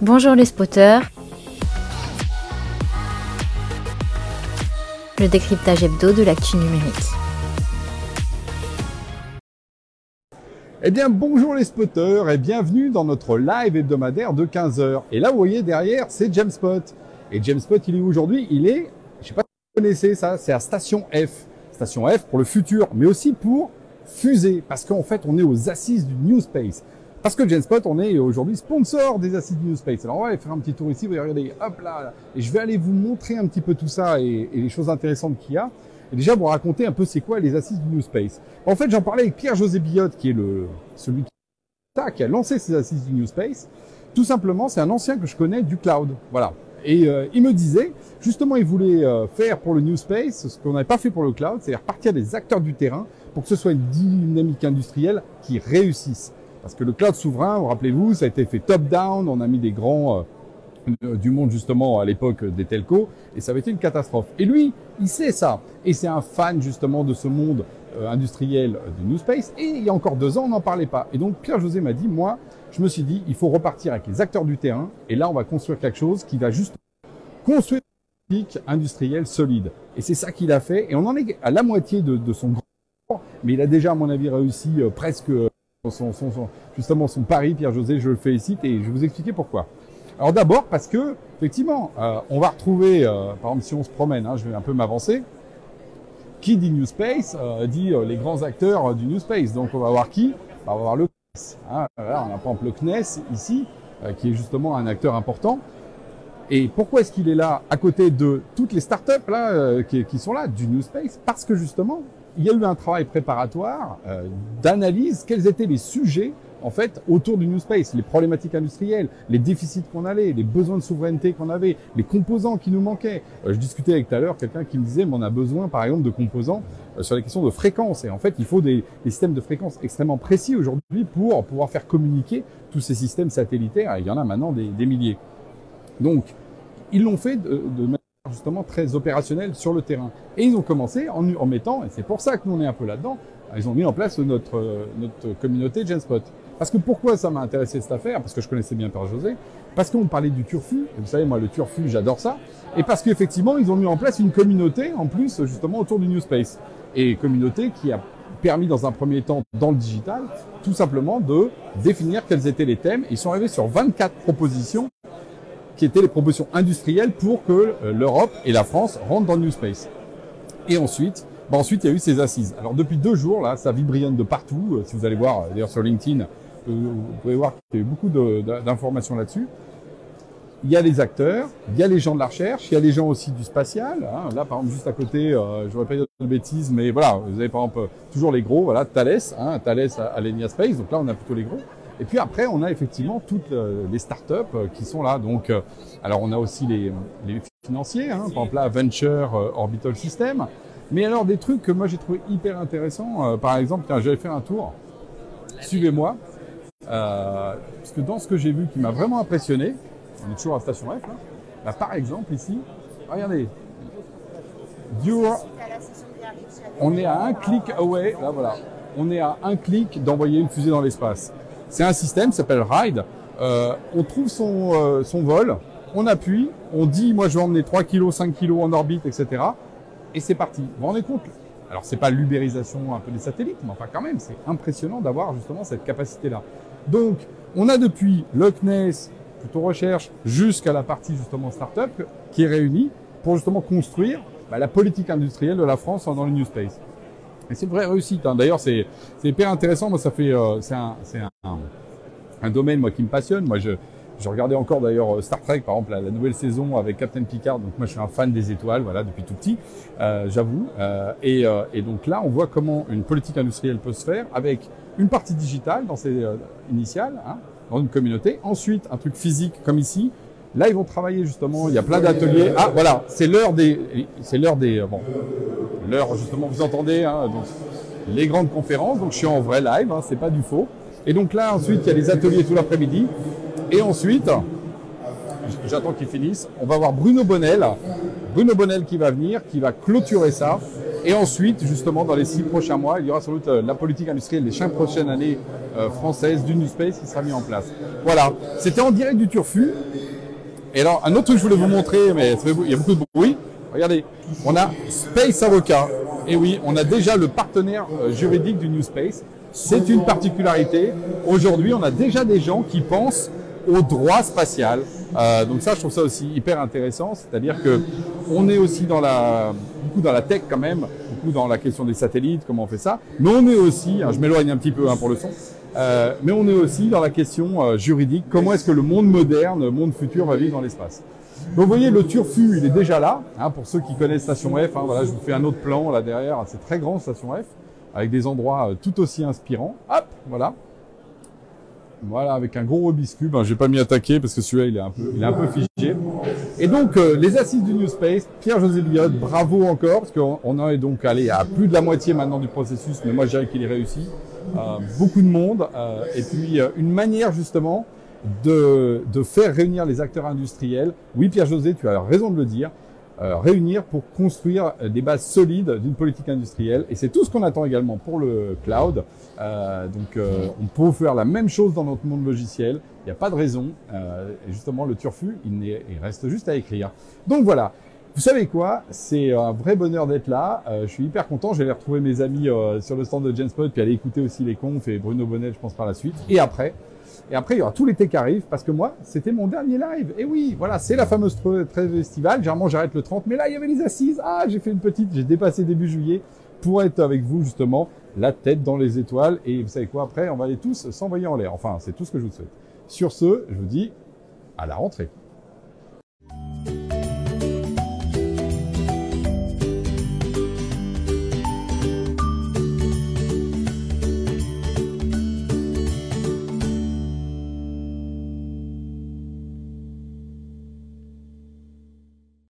Bonjour les spotters. Le décryptage hebdo de l'actu numérique. Eh bien, bonjour les spotters et bienvenue dans notre live hebdomadaire de 15h. Et là, vous voyez derrière, c'est James Spot. Et James Spot, il est aujourd'hui? Il est, je sais pas si vous connaissez ça, c'est à Station F. Station F pour le futur, mais aussi pour fusée, parce qu'en fait, on est aux assises du New Space. Parce que Genspot, on est aujourd'hui sponsor des assises du New Space. Alors on va aller faire un petit tour ici, vous regardez, hop là, et je vais aller vous montrer un petit peu tout ça et, et les choses intéressantes qu'il y a. Et déjà vous raconter un peu c'est quoi les assises du New Space. En fait, j'en parlais avec Pierre-José Billotte, qui est le celui qui a lancé ces assises du New Space. Tout simplement, c'est un ancien que je connais du cloud. Voilà. Et euh, il me disait, justement, il voulait euh, faire pour le New Space ce qu'on n'avait pas fait pour le cloud, c'est-à-dire partir des acteurs du terrain pour que ce soit une dynamique industrielle qui réussisse. Parce que le cloud souverain, rappelez-vous, ça a été fait top-down, on a mis des grands euh, du monde justement à l'époque des telcos, et ça avait été une catastrophe. Et lui, il sait ça, et c'est un fan justement de ce monde euh, industriel du New Space, et il y a encore deux ans, on n'en parlait pas. Et donc Pierre-José m'a dit, moi, je me suis dit, il faut repartir avec les acteurs du terrain, et là, on va construire quelque chose qui va juste construire une politique industrielle solide. Et c'est ça qu'il a fait, et on en est à la moitié de, de son grand mais il a déjà, à mon avis, réussi euh, presque son, justement son pari, Pierre-José, je le félicite et je vais vous expliquer pourquoi. Alors d'abord parce que, effectivement, euh, on va retrouver, euh, par exemple si on se promène, hein, je vais un peu m'avancer, qui dit New Space euh, dit les grands acteurs du New Space. Donc on va voir qui? On va voir le CNES. Hein. On a par exemple le CNES ici, qui est justement un acteur important. Et pourquoi est-ce qu'il est là à côté de toutes les startups là, qui, qui sont là du New Space? Parce que justement, il y a eu un travail préparatoire euh, d'analyse quels étaient les sujets en fait autour du New Space, les problématiques industrielles, les déficits qu'on avait, les besoins de souveraineté qu'on avait, les composants qui nous manquaient. Euh, je discutais avec tout à l'heure quelqu'un qui me disait mais on a besoin par exemple de composants euh, sur les questions de fréquence et en fait il faut des, systèmes de fréquence extrêmement précis aujourd'hui pour pouvoir faire communiquer tous ces systèmes satellitaires. Il y en a maintenant des, milliers. Donc ils l'ont fait de, de justement très opérationnel sur le terrain. Et ils ont commencé en, en mettant, et c'est pour ça que nous on est un peu là-dedans, ils ont mis en place notre, notre communauté Genspot. Parce que pourquoi ça m'a intéressé cette affaire? Parce que je connaissais bien Père José, parce qu'on parlait du turfu, et vous savez moi le turfu j'adore ça, et parce qu'effectivement ils ont mis en place une communauté en plus justement autour du New Space. Et communauté qui a permis dans un premier temps dans le digital tout simplement de définir quels étaient les thèmes. Ils sont arrivés sur 24 propositions qui étaient les propositions industrielles pour que euh, l'Europe et la France rentrent dans le New Space. Et ensuite, bah ensuite, il y a eu ces assises. Alors depuis deux jours, là, ça vibrionne de partout. Euh, si vous allez voir, euh, d'ailleurs sur LinkedIn, vous pouvez voir qu'il y a eu beaucoup d'informations là-dessus. Il y a les acteurs, il y a les gens de la recherche, il y a les gens aussi du spatial. Hein. Là, par exemple, juste à côté, euh, je ne pas dire de bêtises, mais voilà, vous avez par exemple toujours les gros, voilà, Thales, hein, Thales à, à l'Enia Space. Donc là, on a plutôt les gros. Et puis après, on a effectivement toutes les startups qui sont là. Donc, alors on a aussi les, financiers, hein, par exemple là, Venture Orbital System. Mais alors des trucs que moi j'ai trouvé hyper intéressants. par exemple, j'avais fait un tour. Suivez-moi. Euh, parce que dans ce que j'ai vu qui m'a vraiment impressionné, on est toujours à Station F, là, bah, par exemple ici, regardez, Dure, on est à un clic away, là voilà, on est à un clic d'envoyer une fusée dans l'espace. C'est un système s'appelle RIDE. Euh, on trouve son, euh, son vol, on appuie, on dit moi je vais emmener 3 kg, 5 kg en orbite, etc. Et c'est parti. Vous vous rendez compte? Alors c'est pas l'ubérisation un peu des satellites, mais enfin quand même, c'est impressionnant d'avoir justement cette capacité-là. Donc on a depuis le plutôt recherche, jusqu'à la partie justement start-up qui est réunie pour justement construire bah, la politique industrielle de la France dans le New Space. Et c'est une vraie réussite. Hein. D'ailleurs, c'est hyper intéressant. Moi, ça fait, euh, c'est un, un, un, domaine moi qui me passionne. Moi, je, je regardais encore d'ailleurs Star Trek, par exemple, la, la, nouvelle saison avec Captain Picard. Donc moi, je suis un fan des étoiles, voilà, depuis tout petit, euh, j'avoue. Euh, et, euh, et, donc là, on voit comment une politique industrielle peut se faire avec une partie digitale dans ses euh, initiales, hein, dans une communauté. Ensuite, un truc physique comme ici. Là, ils vont travailler justement. Il y a plein d'ateliers. Ah, voilà, c'est l'heure des, c'est l'heure des, bon, l'heure justement. Vous entendez, hein, donc les grandes conférences. Donc je suis en vrai live, hein, c'est pas du faux. Et donc là, ensuite, il y a les ateliers tout l'après-midi. Et ensuite, j'attends qu'ils finissent, on va voir Bruno Bonnel. Bruno Bonnel qui va venir, qui va clôturer ça. Et ensuite, justement, dans les six prochains mois, il y aura sans doute euh, la politique industrielle des cinq prochaines années euh, françaises du New Space qui sera mis en place. Voilà, c'était en direct du Turfu. Et alors, un autre truc que je voulais vous montrer, mais il y a beaucoup de bruit. Regardez, on a Space Avocat. Et oui, on a déjà le partenaire euh, juridique du New Space. C'est une particularité. Aujourd'hui, on a déjà des gens qui pensent au droit spatial. Euh, donc ça, je trouve ça aussi hyper intéressant. C'est-à-dire que on est aussi dans la, beaucoup dans la tech quand même, beaucoup dans la question des satellites, comment on fait ça. Mais on est aussi, hein, je m'éloigne un petit peu hein, pour le son, euh, mais on est aussi dans la question euh, juridique. Comment est-ce que le monde moderne, le monde futur va vivre dans l'espace? Vous voyez, le Turfu, il est déjà là. Hein, pour ceux qui connaissent Station F, hein, voilà, je vous fais un autre plan là derrière. C'est très grand Station F, avec des endroits euh, tout aussi inspirants. Hop, voilà. Voilà, avec un gros Rubik's Cube. Hein, j'ai pas m'y attaquer parce que celui-là, il est un peu, il est un peu figé. Et donc, les assises du New Space, Pierre-José Biot, bravo encore, parce qu'on en est donc allé à plus de la moitié maintenant du processus, mais moi, je dirais qu'il est réussi. Euh, beaucoup de monde, euh, et puis euh, une manière justement de, de faire réunir les acteurs industriels. Oui, Pierre-José, tu as raison de le dire. Euh, réunir pour construire euh, des bases solides d'une politique industrielle. Et c'est tout ce qu'on attend également pour le cloud. Euh, donc on peut faire la même chose dans notre monde logiciel. Il n'y a pas de raison. et justement, le turfu, il, il, reste juste à écrire. Donc voilà. Vous savez quoi? C'est un vrai bonheur d'être là. je suis hyper content. J'allais retrouver mes amis sur le stand de Genspot, puis aller écouter aussi les confs et Bruno Bonnet, je pense, par la suite. Et après, et après, il y aura tout l'été qui arrive parce que moi, c'était mon dernier live. Et oui, voilà, c'est la fameuse trêve estivale. Généralement, j'arrête le 30, mais là, il y avait les assises. Ah, j'ai fait une petite, j'ai dépassé début juillet pour être avec vous, justement, la tête dans les étoiles. Et vous savez quoi, après, on va aller tous s'envoyer en l'air. Enfin, c'est tout ce que je vous souhaite. Sur ce, je vous dis à la rentrée.